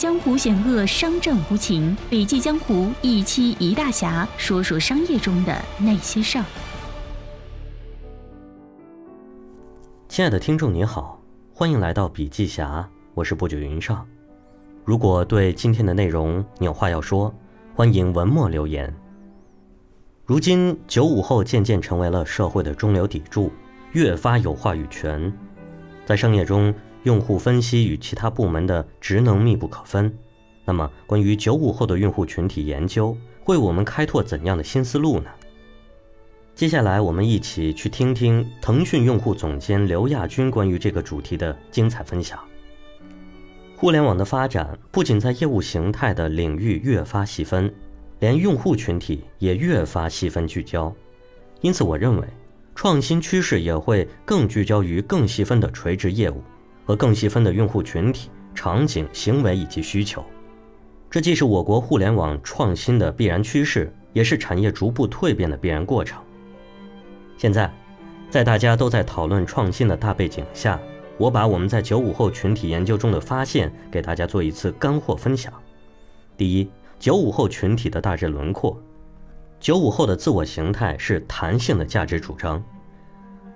江湖险恶，商战无情。笔记江湖一期一大侠，说说商业中的那些事儿。亲爱的听众您好，欢迎来到笔记侠，我是不久云上。如果对今天的内容你有话要说，欢迎文末留言。如今九五后渐渐成为了社会的中流砥柱，越发有话语权，在商业中。用户分析与其他部门的职能密不可分。那么，关于九五后的用户群体研究，为我们开拓怎样的新思路呢？接下来，我们一起去听听腾讯用户总监刘亚军关于这个主题的精彩分享。互联网的发展不仅在业务形态的领域越发细分，连用户群体也越发细分聚焦。因此，我认为创新趋势也会更聚焦于更细分的垂直业务。和更细分的用户群体、场景、行为以及需求，这既是我国互联网创新的必然趋势，也是产业逐步蜕变的必然过程。现在，在大家都在讨论创新的大背景下，我把我们在九五后群体研究中的发现给大家做一次干货分享。第一，九五后群体的大致轮廓。九五后的自我形态是弹性的价值主张。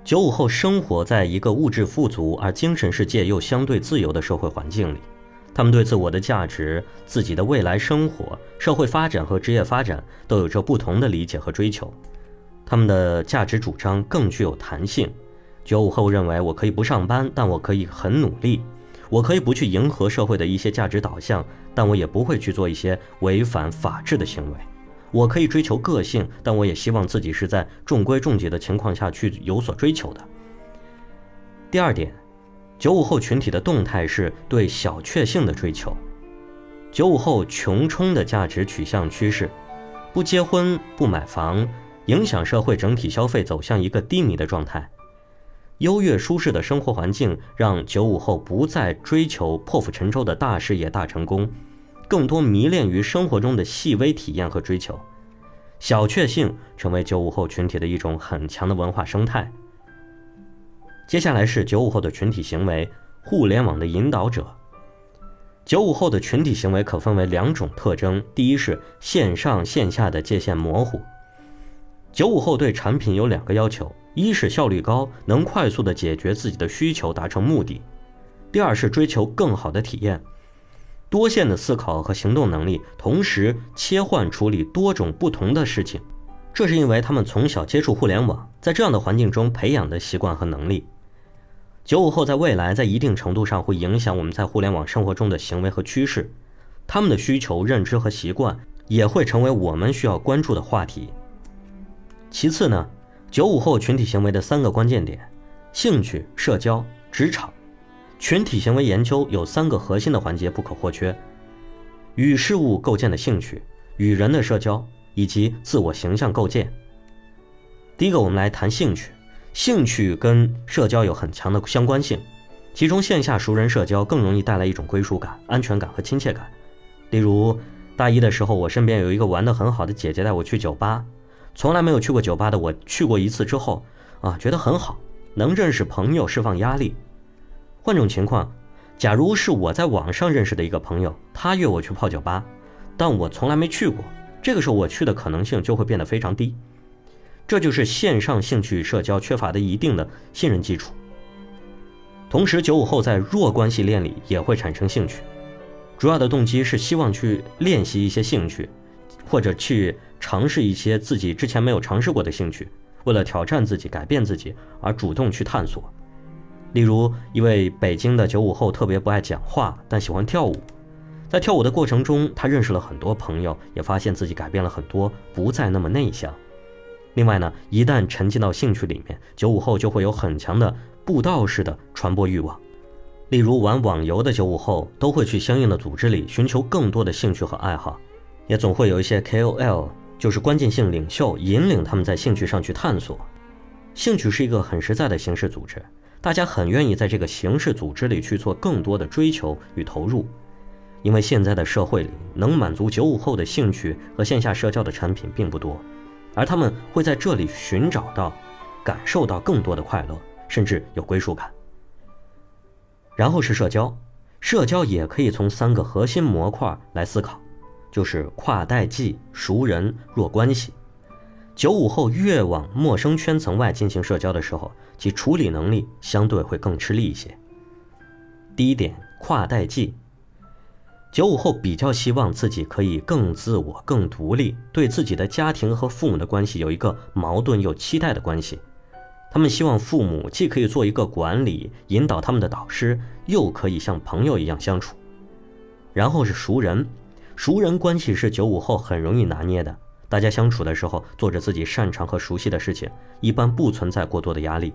九五后生活在一个物质富足而精神世界又相对自由的社会环境里，他们对自我的价值、自己的未来生活、社会发展和职业发展都有着不同的理解和追求。他们的价值主张更具有弹性。九五后认为，我可以不上班，但我可以很努力；我可以不去迎合社会的一些价值导向，但我也不会去做一些违反法治的行为。我可以追求个性，但我也希望自己是在中规中矩的情况下去有所追求的。第二点，九五后群体的动态是对小确幸的追求。九五后穷冲的价值取向趋势，不结婚不买房，影响社会整体消费走向一个低迷的状态。优越舒适的生活环境让九五后不再追求破釜沉舟的大事业大成功。更多迷恋于生活中的细微体验和追求，小确幸成为九五后群体的一种很强的文化生态。接下来是九五后的群体行为，互联网的引导者。九五后的群体行为可分为两种特征：第一是线上线下的界限模糊。九五后对产品有两个要求：一是效率高，能快速的解决自己的需求，达成目的；第二是追求更好的体验。多线的思考和行动能力，同时切换处理多种不同的事情，这是因为他们从小接触互联网，在这样的环境中培养的习惯和能力。九五后在未来在一定程度上会影响我们在互联网生活中的行为和趋势，他们的需求、认知和习惯也会成为我们需要关注的话题。其次呢，九五后群体行为的三个关键点：兴趣、社交、职场。群体行为研究有三个核心的环节不可或缺：与事物构建的兴趣、与人的社交以及自我形象构建。第一个，我们来谈兴趣。兴趣跟社交有很强的相关性，其中线下熟人社交更容易带来一种归属感、安全感和亲切感。例如，大一的时候，我身边有一个玩得很好的姐姐带我去酒吧，从来没有去过酒吧的我去过一次之后，啊，觉得很好，能认识朋友，释放压力。换种情况，假如是我在网上认识的一个朋友，他约我去泡酒吧，但我从来没去过，这个时候我去的可能性就会变得非常低。这就是线上兴趣社交缺乏的一定的信任基础。同时，九五后在弱关系链里也会产生兴趣，主要的动机是希望去练习一些兴趣，或者去尝试一些自己之前没有尝试过的兴趣，为了挑战自己、改变自己而主动去探索。例如，一位北京的九五后特别不爱讲话，但喜欢跳舞。在跳舞的过程中，他认识了很多朋友，也发现自己改变了很多，不再那么内向。另外呢，一旦沉浸到兴趣里面，九五后就会有很强的布道式的传播欲望。例如，玩网游的九五后都会去相应的组织里寻求更多的兴趣和爱好，也总会有一些 KOL，就是关键性领袖，引领他们在兴趣上去探索。兴趣是一个很实在的形式组织。大家很愿意在这个形式组织里去做更多的追求与投入，因为现在的社会里能满足九五后的兴趣和线下社交的产品并不多，而他们会在这里寻找到、感受到更多的快乐，甚至有归属感。然后是社交，社交也可以从三个核心模块来思考，就是跨代际、熟人、弱关系。九五后越往陌生圈层外进行社交的时候，其处理能力相对会更吃力一些。第一点，跨代际。九五后比较希望自己可以更自我、更独立，对自己的家庭和父母的关系有一个矛盾又期待的关系。他们希望父母既可以做一个管理、引导他们的导师，又可以像朋友一样相处。然后是熟人，熟人关系是九五后很容易拿捏的。大家相处的时候，做着自己擅长和熟悉的事情，一般不存在过多的压力。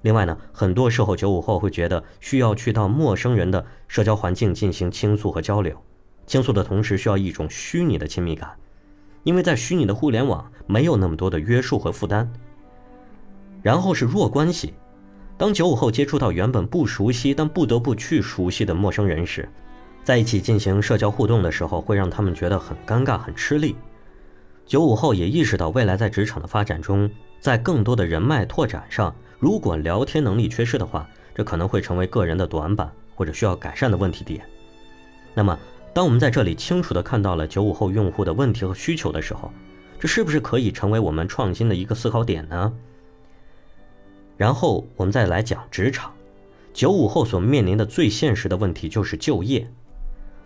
另外呢，很多时候九五后会觉得需要去到陌生人的社交环境进行倾诉和交流，倾诉的同时需要一种虚拟的亲密感，因为在虚拟的互联网没有那么多的约束和负担。然后是弱关系，当九五后接触到原本不熟悉但不得不去熟悉的陌生人时，在一起进行社交互动的时候，会让他们觉得很尴尬、很吃力。九五后也意识到，未来在职场的发展中，在更多的人脉拓展上，如果聊天能力缺失的话，这可能会成为个人的短板或者需要改善的问题点。那么，当我们在这里清楚地看到了九五后用户的问题和需求的时候，这是不是可以成为我们创新的一个思考点呢？然后我们再来讲职场，九五后所面临的最现实的问题就是就业，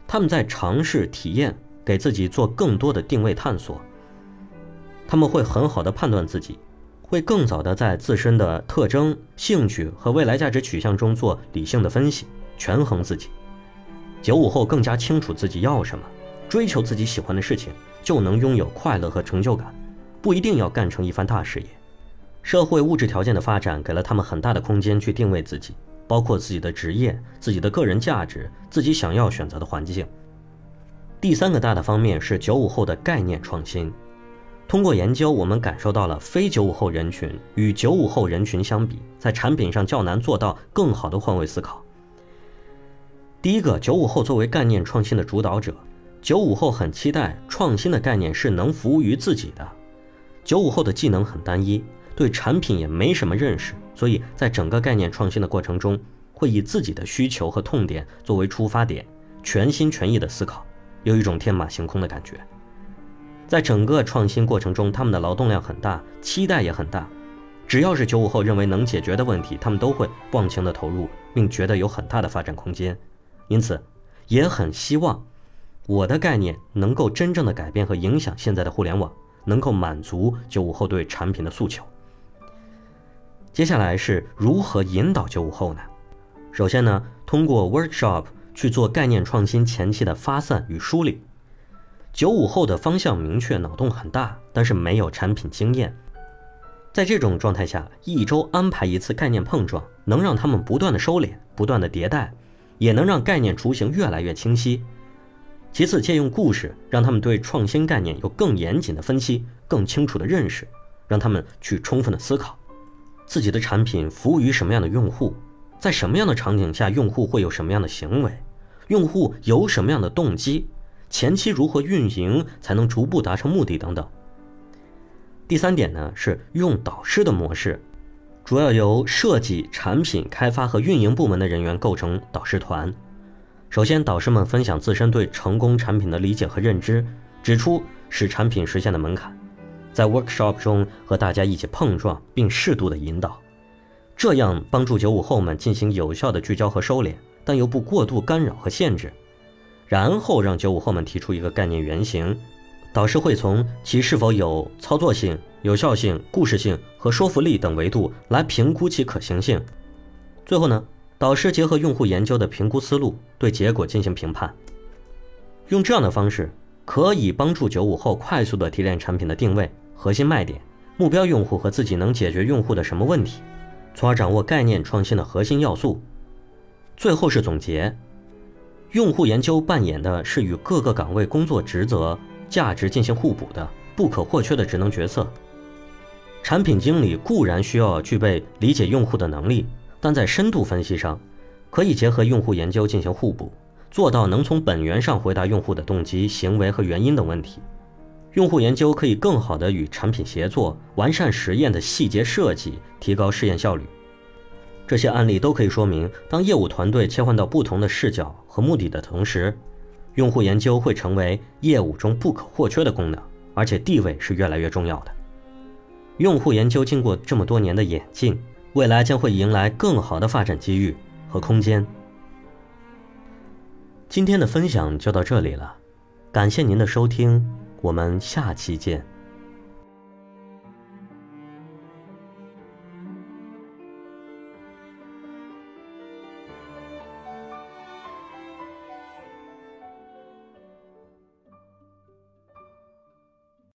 他们在尝试体验，给自己做更多的定位探索。他们会很好的判断自己，会更早的在自身的特征、兴趣和未来价值取向中做理性的分析，权衡自己。九五后更加清楚自己要什么，追求自己喜欢的事情，就能拥有快乐和成就感，不一定要干成一番大事业。社会物质条件的发展给了他们很大的空间去定位自己，包括自己的职业、自己的个人价值、自己想要选择的环境。第三个大的方面是九五后的概念创新。通过研究，我们感受到了非九五后人群与九五后人群相比，在产品上较难做到更好的换位思考。第一个，九五后作为概念创新的主导者，九五后很期待创新的概念是能服务于自己的。九五后的技能很单一，对产品也没什么认识，所以在整个概念创新的过程中，会以自己的需求和痛点作为出发点，全心全意的思考，有一种天马行空的感觉。在整个创新过程中，他们的劳动量很大，期待也很大。只要是九五后认为能解决的问题，他们都会忘情的投入，并觉得有很大的发展空间。因此，也很希望我的概念能够真正的改变和影响现在的互联网，能够满足九五后对产品的诉求。接下来是如何引导九五后呢？首先呢，通过 workshop 去做概念创新前期的发散与梳理。九五后的方向明确，脑洞很大，但是没有产品经验。在这种状态下，一周安排一次概念碰撞，能让他们不断的收敛，不断的迭代，也能让概念雏形越来越清晰。其次，借用故事，让他们对创新概念有更严谨的分析，更清楚的认识，让他们去充分的思考自己的产品服务于什么样的用户，在什么样的场景下，用户会有什么样的行为，用户有什么样的动机。前期如何运营才能逐步达成目的等等。第三点呢是用导师的模式，主要由设计、产品开发和运营部门的人员构成导师团。首先，导师们分享自身对成功产品的理解和认知，指出使产品实现的门槛，在 workshop 中和大家一起碰撞，并适度的引导，这样帮助九五后们进行有效的聚焦和收敛，但又不过度干扰和限制。然后让九五后们提出一个概念原型，导师会从其是否有操作性、有效性、故事性和说服力等维度来评估其可行性。最后呢，导师结合用户研究的评估思路，对结果进行评判。用这样的方式，可以帮助九五后快速的提炼产品的定位、核心卖点、目标用户和自己能解决用户的什么问题，从而掌握概念创新的核心要素。最后是总结。用户研究扮演的是与各个岗位工作职责、价值进行互补的不可或缺的职能角色。产品经理固然需要具备理解用户的能力，但在深度分析上，可以结合用户研究进行互补，做到能从本源上回答用户的动机、行为和原因等问题。用户研究可以更好地与产品协作，完善实验的细节设计，提高试验效率。这些案例都可以说明，当业务团队切换到不同的视角和目的的同时，用户研究会成为业务中不可或缺的功能，而且地位是越来越重要的。用户研究经过这么多年的演进，未来将会迎来更好的发展机遇和空间。今天的分享就到这里了，感谢您的收听，我们下期见。